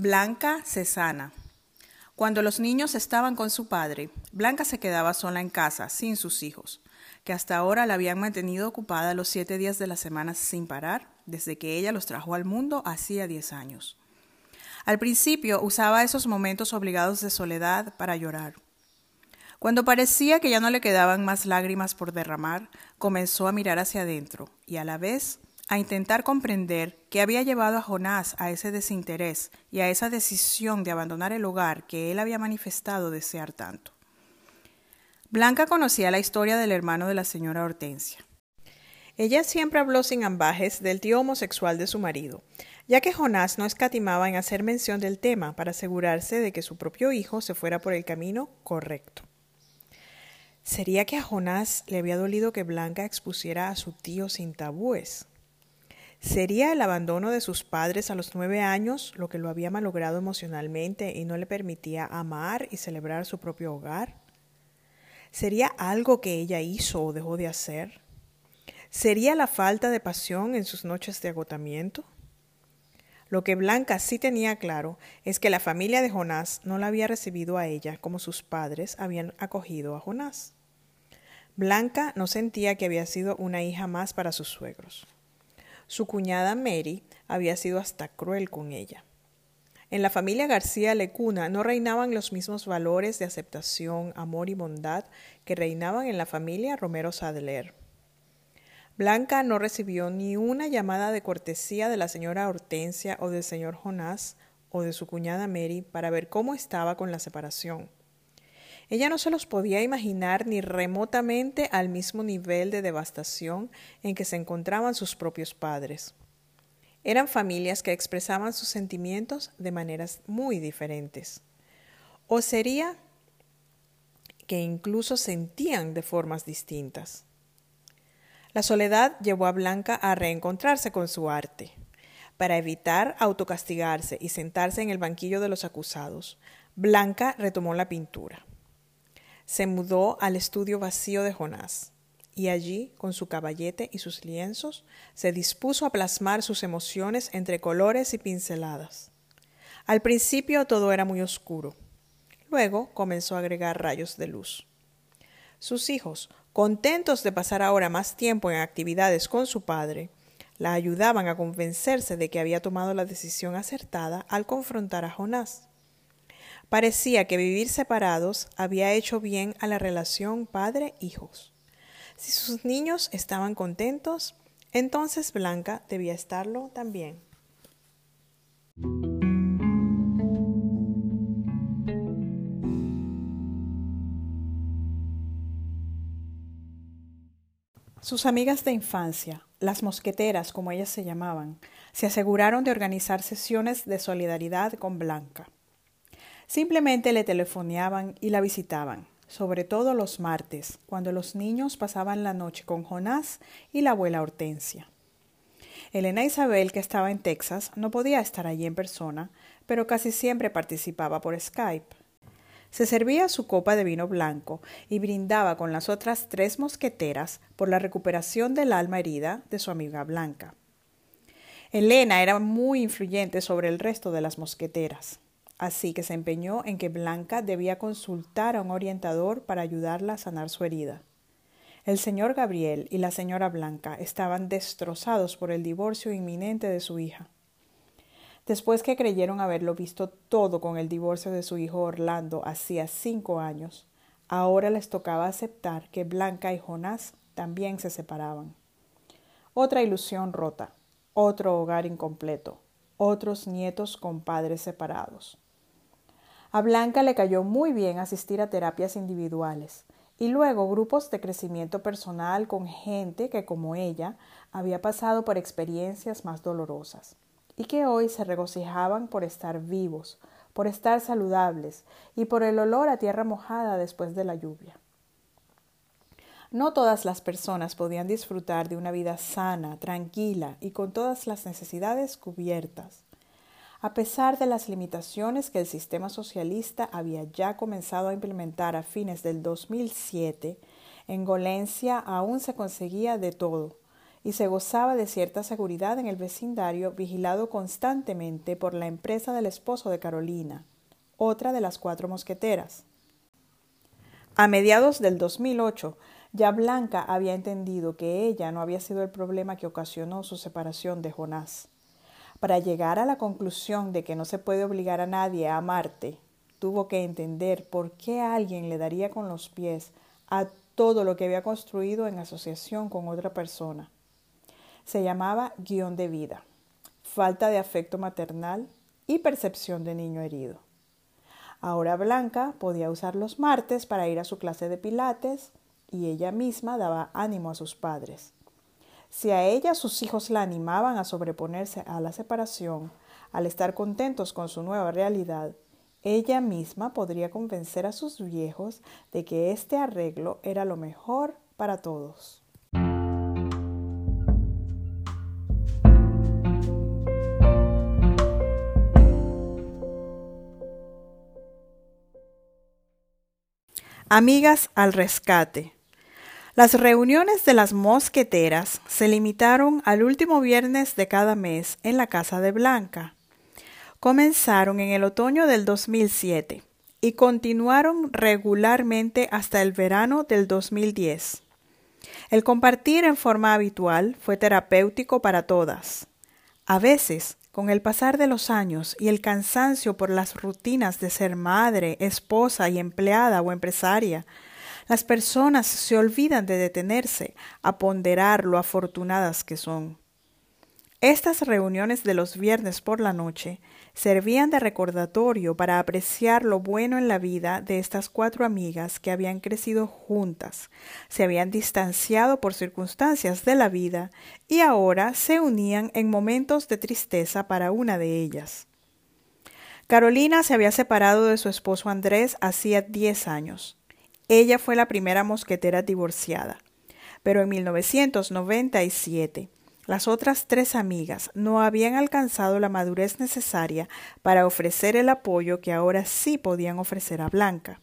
Blanca se sana. Cuando los niños estaban con su padre, Blanca se quedaba sola en casa, sin sus hijos, que hasta ahora la habían mantenido ocupada los siete días de la semana sin parar, desde que ella los trajo al mundo hacía diez años. Al principio usaba esos momentos obligados de soledad para llorar. Cuando parecía que ya no le quedaban más lágrimas por derramar, comenzó a mirar hacia adentro y a la vez a intentar comprender qué había llevado a Jonás a ese desinterés y a esa decisión de abandonar el hogar que él había manifestado desear tanto. Blanca conocía la historia del hermano de la señora Hortensia. Ella siempre habló sin ambajes del tío homosexual de su marido, ya que Jonás no escatimaba en hacer mención del tema para asegurarse de que su propio hijo se fuera por el camino correcto. ¿Sería que a Jonás le había dolido que Blanca expusiera a su tío sin tabúes? ¿Sería el abandono de sus padres a los nueve años lo que lo había malogrado emocionalmente y no le permitía amar y celebrar su propio hogar? ¿Sería algo que ella hizo o dejó de hacer? ¿Sería la falta de pasión en sus noches de agotamiento? Lo que Blanca sí tenía claro es que la familia de Jonás no la había recibido a ella como sus padres habían acogido a Jonás. Blanca no sentía que había sido una hija más para sus suegros. Su cuñada Mary había sido hasta cruel con ella. En la familia García Lecuna no reinaban los mismos valores de aceptación, amor y bondad que reinaban en la familia Romero Sadler. Blanca no recibió ni una llamada de cortesía de la señora Hortensia o del señor Jonás o de su cuñada Mary para ver cómo estaba con la separación. Ella no se los podía imaginar ni remotamente al mismo nivel de devastación en que se encontraban sus propios padres. Eran familias que expresaban sus sentimientos de maneras muy diferentes. O sería que incluso sentían de formas distintas. La soledad llevó a Blanca a reencontrarse con su arte. Para evitar autocastigarse y sentarse en el banquillo de los acusados, Blanca retomó la pintura se mudó al estudio vacío de Jonás, y allí, con su caballete y sus lienzos, se dispuso a plasmar sus emociones entre colores y pinceladas. Al principio todo era muy oscuro. Luego comenzó a agregar rayos de luz. Sus hijos, contentos de pasar ahora más tiempo en actividades con su padre, la ayudaban a convencerse de que había tomado la decisión acertada al confrontar a Jonás. Parecía que vivir separados había hecho bien a la relación padre-hijos. Si sus niños estaban contentos, entonces Blanca debía estarlo también. Sus amigas de infancia, las mosqueteras como ellas se llamaban, se aseguraron de organizar sesiones de solidaridad con Blanca. Simplemente le telefoneaban y la visitaban, sobre todo los martes, cuando los niños pasaban la noche con Jonás y la abuela Hortensia. Elena Isabel, que estaba en Texas, no podía estar allí en persona, pero casi siempre participaba por Skype. Se servía su copa de vino blanco y brindaba con las otras tres mosqueteras por la recuperación del alma herida de su amiga Blanca. Elena era muy influyente sobre el resto de las mosqueteras. Así que se empeñó en que Blanca debía consultar a un orientador para ayudarla a sanar su herida. El señor Gabriel y la señora Blanca estaban destrozados por el divorcio inminente de su hija. Después que creyeron haberlo visto todo con el divorcio de su hijo Orlando hacía cinco años, ahora les tocaba aceptar que Blanca y Jonás también se separaban. Otra ilusión rota, otro hogar incompleto, otros nietos con padres separados. A Blanca le cayó muy bien asistir a terapias individuales y luego grupos de crecimiento personal con gente que, como ella, había pasado por experiencias más dolorosas y que hoy se regocijaban por estar vivos, por estar saludables y por el olor a tierra mojada después de la lluvia. No todas las personas podían disfrutar de una vida sana, tranquila y con todas las necesidades cubiertas a pesar de las limitaciones que el sistema socialista había ya comenzado a implementar a fines del 2007, en Golencia aún se conseguía de todo, y se gozaba de cierta seguridad en el vecindario, vigilado constantemente por la empresa del esposo de Carolina, otra de las cuatro mosqueteras. A mediados del 2008, ya Blanca había entendido que ella no había sido el problema que ocasionó su separación de Jonás. Para llegar a la conclusión de que no se puede obligar a nadie a amarte, tuvo que entender por qué alguien le daría con los pies a todo lo que había construido en asociación con otra persona. Se llamaba guion de vida, falta de afecto maternal y percepción de niño herido. Ahora Blanca podía usar los martes para ir a su clase de pilates y ella misma daba ánimo a sus padres. Si a ella sus hijos la animaban a sobreponerse a la separación, al estar contentos con su nueva realidad, ella misma podría convencer a sus viejos de que este arreglo era lo mejor para todos. Amigas al rescate. Las reuniones de las mosqueteras se limitaron al último viernes de cada mes en la casa de Blanca. Comenzaron en el otoño del 2007 y continuaron regularmente hasta el verano del 2010. El compartir en forma habitual fue terapéutico para todas. A veces, con el pasar de los años y el cansancio por las rutinas de ser madre, esposa y empleada o empresaria, las personas se olvidan de detenerse a ponderar lo afortunadas que son. Estas reuniones de los viernes por la noche servían de recordatorio para apreciar lo bueno en la vida de estas cuatro amigas que habían crecido juntas, se habían distanciado por circunstancias de la vida y ahora se unían en momentos de tristeza para una de ellas. Carolina se había separado de su esposo Andrés hacía diez años. Ella fue la primera mosquetera divorciada. Pero en 1997, las otras tres amigas no habían alcanzado la madurez necesaria para ofrecer el apoyo que ahora sí podían ofrecer a Blanca.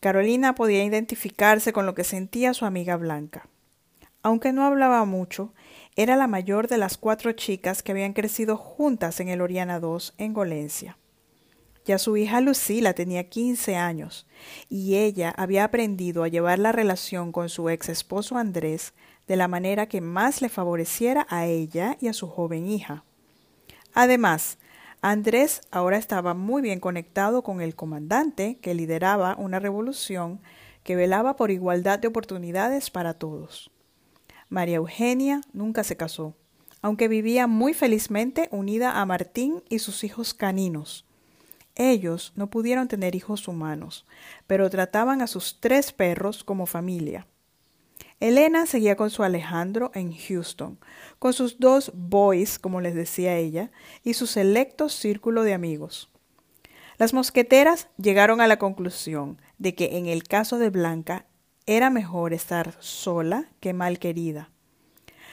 Carolina podía identificarse con lo que sentía su amiga Blanca. Aunque no hablaba mucho, era la mayor de las cuatro chicas que habían crecido juntas en el Oriana II en Golencia. Ya su hija Lucila tenía 15 años y ella había aprendido a llevar la relación con su ex esposo Andrés de la manera que más le favoreciera a ella y a su joven hija. Además, Andrés ahora estaba muy bien conectado con el comandante que lideraba una revolución que velaba por igualdad de oportunidades para todos. María Eugenia nunca se casó, aunque vivía muy felizmente unida a Martín y sus hijos caninos, ellos no pudieron tener hijos humanos, pero trataban a sus tres perros como familia. Elena seguía con su Alejandro en Houston, con sus dos boys, como les decía ella, y su selecto círculo de amigos. Las mosqueteras llegaron a la conclusión de que en el caso de Blanca era mejor estar sola que mal querida.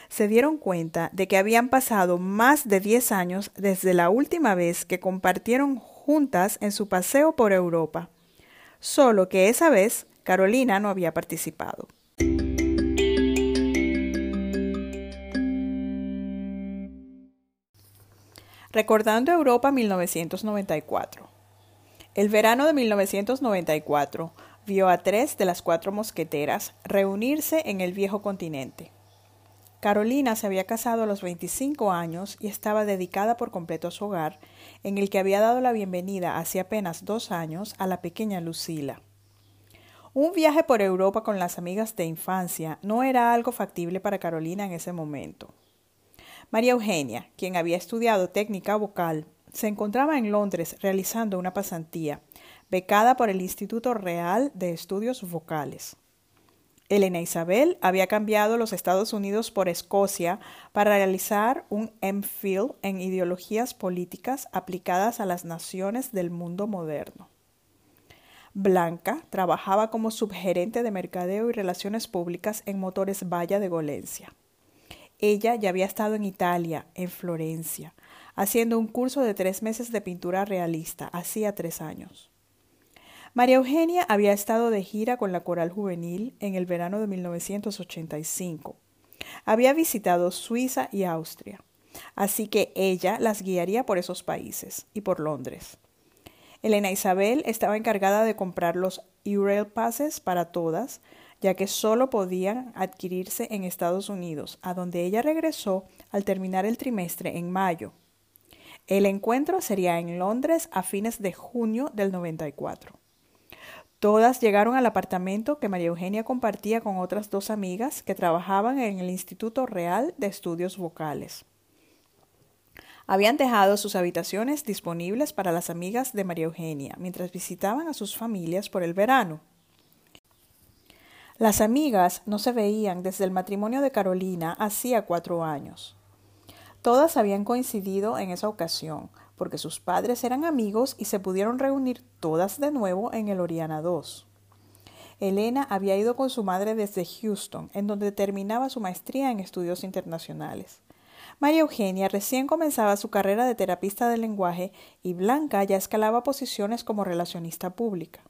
Se dieron cuenta de que habían pasado más de diez años desde la última vez que compartieron juntas en su paseo por Europa, solo que esa vez Carolina no había participado. Recordando Europa 1994. El verano de 1994 vio a tres de las cuatro mosqueteras reunirse en el viejo continente. Carolina se había casado a los 25 años y estaba dedicada por completo a su hogar, en el que había dado la bienvenida hace apenas dos años a la pequeña Lucila. Un viaje por Europa con las amigas de infancia no era algo factible para Carolina en ese momento. María Eugenia, quien había estudiado técnica vocal, se encontraba en Londres realizando una pasantía, becada por el Instituto Real de Estudios Vocales. Elena Isabel había cambiado los Estados Unidos por Escocia para realizar un MPhil en ideologías políticas aplicadas a las naciones del mundo moderno. Blanca trabajaba como subgerente de mercadeo y relaciones públicas en Motores Valla de Golencia. Ella ya había estado en Italia, en Florencia, haciendo un curso de tres meses de pintura realista, hacía tres años. María Eugenia había estado de gira con la coral juvenil en el verano de 1985. había visitado Suiza y Austria, así que ella las guiaría por esos países y por Londres. Elena Isabel estaba encargada de comprar los Eurail Passes para todas, ya que solo podían adquirirse en Estados Unidos, a donde ella regresó al terminar el trimestre en mayo. El encuentro sería en Londres a fines de junio del 94. Todas llegaron al apartamento que María Eugenia compartía con otras dos amigas que trabajaban en el Instituto Real de Estudios Vocales. Habían dejado sus habitaciones disponibles para las amigas de María Eugenia mientras visitaban a sus familias por el verano. Las amigas no se veían desde el matrimonio de Carolina hacía cuatro años. Todas habían coincidido en esa ocasión, porque sus padres eran amigos y se pudieron reunir todas de nuevo en el Oriana II. Elena había ido con su madre desde Houston, en donde terminaba su maestría en estudios internacionales. María Eugenia recién comenzaba su carrera de terapista de lenguaje y Blanca ya escalaba posiciones como relacionista pública.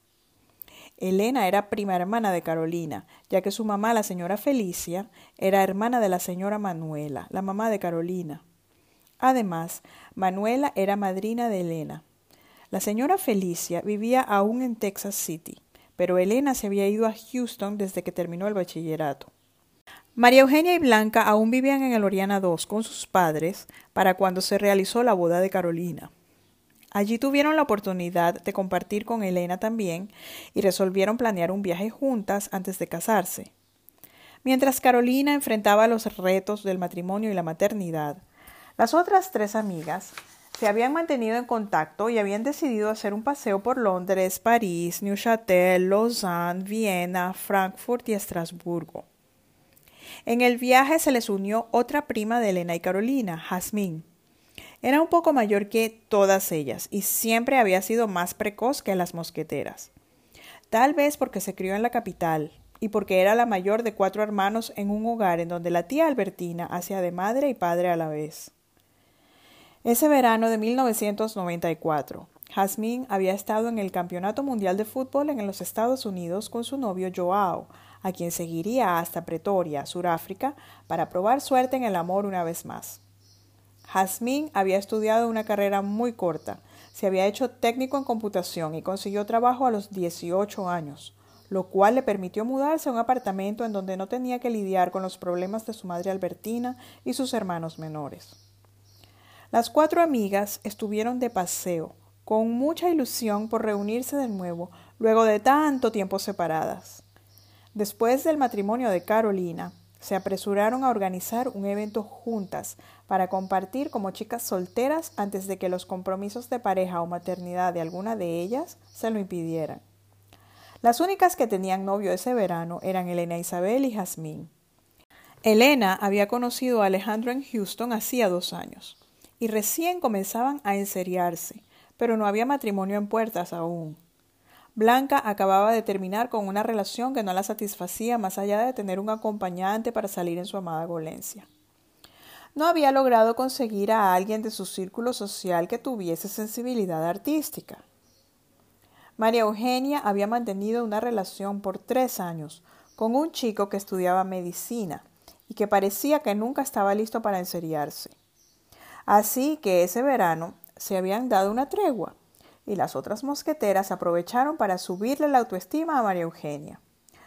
Elena era prima hermana de Carolina, ya que su mamá, la señora Felicia, era hermana de la señora Manuela, la mamá de Carolina. Además, Manuela era madrina de Elena. La señora Felicia vivía aún en Texas City, pero Elena se había ido a Houston desde que terminó el bachillerato. María Eugenia y Blanca aún vivían en el Oriana II con sus padres para cuando se realizó la boda de Carolina. Allí tuvieron la oportunidad de compartir con Elena también y resolvieron planear un viaje juntas antes de casarse. Mientras Carolina enfrentaba los retos del matrimonio y la maternidad, las otras tres amigas se habían mantenido en contacto y habían decidido hacer un paseo por Londres, París, Neuchâtel, Lausanne, Viena, Frankfurt y Estrasburgo. En el viaje se les unió otra prima de Elena y Carolina, Jasmine. Era un poco mayor que todas ellas y siempre había sido más precoz que las mosqueteras. Tal vez porque se crió en la capital y porque era la mayor de cuatro hermanos en un hogar en donde la tía Albertina hacía de madre y padre a la vez. Ese verano de 1994, Jasmine había estado en el Campeonato Mundial de Fútbol en los Estados Unidos con su novio Joao, a quien seguiría hasta Pretoria, Suráfrica, para probar suerte en el amor una vez más. Jasmine había estudiado una carrera muy corta, se había hecho técnico en computación y consiguió trabajo a los 18 años, lo cual le permitió mudarse a un apartamento en donde no tenía que lidiar con los problemas de su madre Albertina y sus hermanos menores. Las cuatro amigas estuvieron de paseo, con mucha ilusión por reunirse de nuevo luego de tanto tiempo separadas. Después del matrimonio de Carolina, se apresuraron a organizar un evento juntas para compartir como chicas solteras antes de que los compromisos de pareja o maternidad de alguna de ellas se lo impidieran. Las únicas que tenían novio ese verano eran Elena Isabel y Jazmín. Elena había conocido a Alejandro en Houston hacía dos años y recién comenzaban a enseriarse, pero no había matrimonio en puertas aún. Blanca acababa de terminar con una relación que no la satisfacía más allá de tener un acompañante para salir en su amada golencia. No había logrado conseguir a alguien de su círculo social que tuviese sensibilidad artística. María Eugenia había mantenido una relación por tres años con un chico que estudiaba medicina y que parecía que nunca estaba listo para enseriarse. Así que ese verano se habían dado una tregua y las otras mosqueteras aprovecharon para subirle la autoestima a María Eugenia.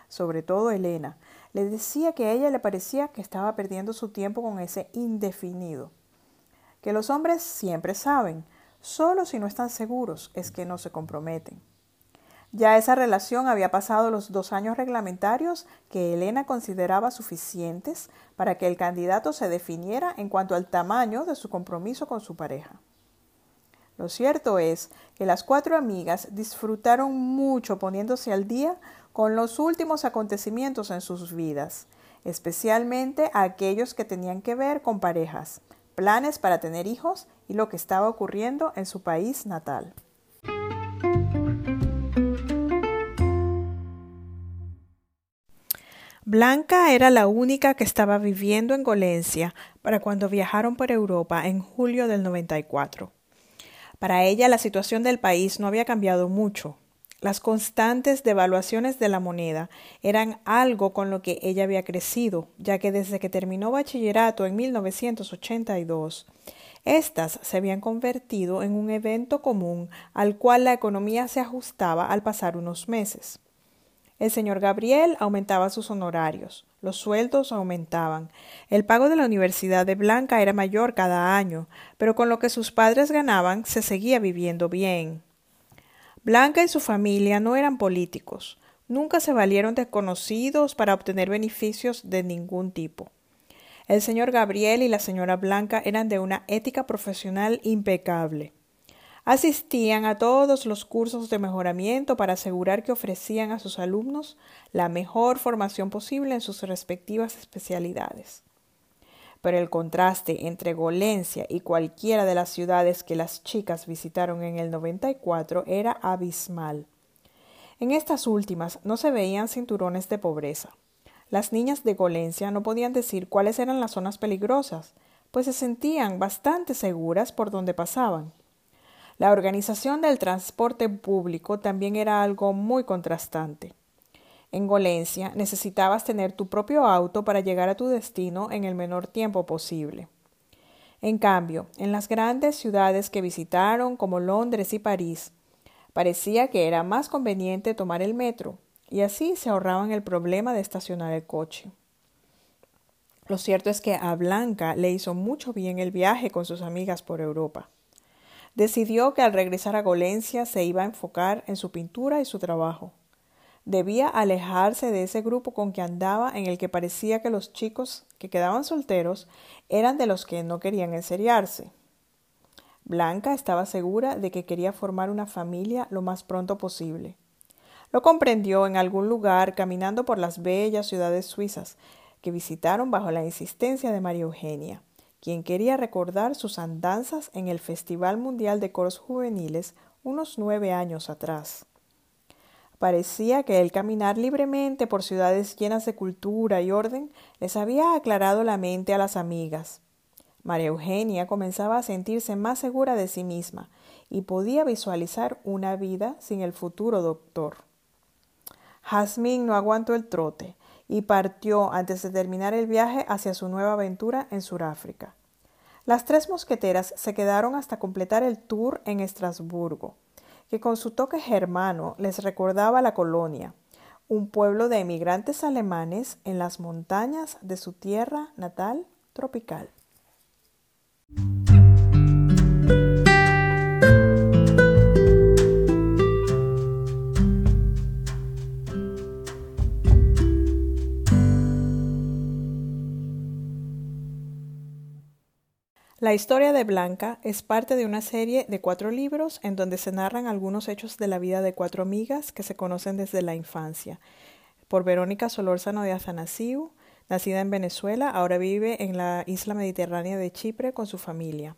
Sobre todo Elena. Le decía que a ella le parecía que estaba perdiendo su tiempo con ese indefinido. Que los hombres siempre saben, solo si no están seguros es que no se comprometen. Ya esa relación había pasado los dos años reglamentarios que Elena consideraba suficientes para que el candidato se definiera en cuanto al tamaño de su compromiso con su pareja. Lo cierto es que las cuatro amigas disfrutaron mucho poniéndose al día con los últimos acontecimientos en sus vidas, especialmente aquellos que tenían que ver con parejas, planes para tener hijos y lo que estaba ocurriendo en su país natal. Blanca era la única que estaba viviendo en Golencia para cuando viajaron por Europa en julio del 94. Para ella la situación del país no había cambiado mucho. Las constantes devaluaciones de la moneda eran algo con lo que ella había crecido, ya que desde que terminó bachillerato en 1982, estas se habían convertido en un evento común al cual la economía se ajustaba al pasar unos meses. El señor Gabriel aumentaba sus honorarios, los sueldos aumentaban, el pago de la Universidad de Blanca era mayor cada año, pero con lo que sus padres ganaban se seguía viviendo bien. Blanca y su familia no eran políticos, nunca se valieron de conocidos para obtener beneficios de ningún tipo. El señor Gabriel y la señora Blanca eran de una ética profesional impecable. Asistían a todos los cursos de mejoramiento para asegurar que ofrecían a sus alumnos la mejor formación posible en sus respectivas especialidades. Pero el contraste entre Golencia y cualquiera de las ciudades que las chicas visitaron en el 94 era abismal. En estas últimas no se veían cinturones de pobreza. Las niñas de Golencia no podían decir cuáles eran las zonas peligrosas, pues se sentían bastante seguras por donde pasaban. La organización del transporte público también era algo muy contrastante. En Golencia necesitabas tener tu propio auto para llegar a tu destino en el menor tiempo posible. En cambio, en las grandes ciudades que visitaron, como Londres y París, parecía que era más conveniente tomar el metro, y así se ahorraban el problema de estacionar el coche. Lo cierto es que a Blanca le hizo mucho bien el viaje con sus amigas por Europa. Decidió que al regresar a Golencia se iba a enfocar en su pintura y su trabajo. Debía alejarse de ese grupo con que andaba en el que parecía que los chicos que quedaban solteros eran de los que no querían enseriarse. Blanca estaba segura de que quería formar una familia lo más pronto posible. Lo comprendió en algún lugar caminando por las bellas ciudades suizas que visitaron bajo la insistencia de María Eugenia, quien quería recordar sus andanzas en el Festival Mundial de Coros Juveniles unos nueve años atrás. Parecía que el caminar libremente por ciudades llenas de cultura y orden les había aclarado la mente a las amigas. María Eugenia comenzaba a sentirse más segura de sí misma y podía visualizar una vida sin el futuro doctor. Jazmín no aguantó el trote y partió antes de terminar el viaje hacia su nueva aventura en Sudáfrica. Las tres mosqueteras se quedaron hasta completar el tour en Estrasburgo, que con su toque germano les recordaba la colonia, un pueblo de emigrantes alemanes en las montañas de su tierra natal tropical. La historia de Blanca es parte de una serie de cuatro libros en donde se narran algunos hechos de la vida de cuatro amigas que se conocen desde la infancia. Por Verónica Solórzano de Azanasiu, nacida en Venezuela, ahora vive en la isla mediterránea de Chipre con su familia.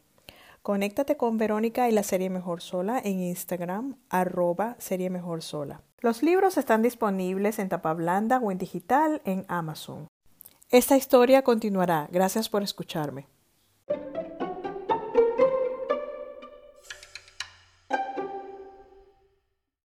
Conéctate con Verónica y la serie Mejor Sola en Instagram, arroba serie Mejor Sola. Los libros están disponibles en tapa blanda o en digital en Amazon. Esta historia continuará. Gracias por escucharme.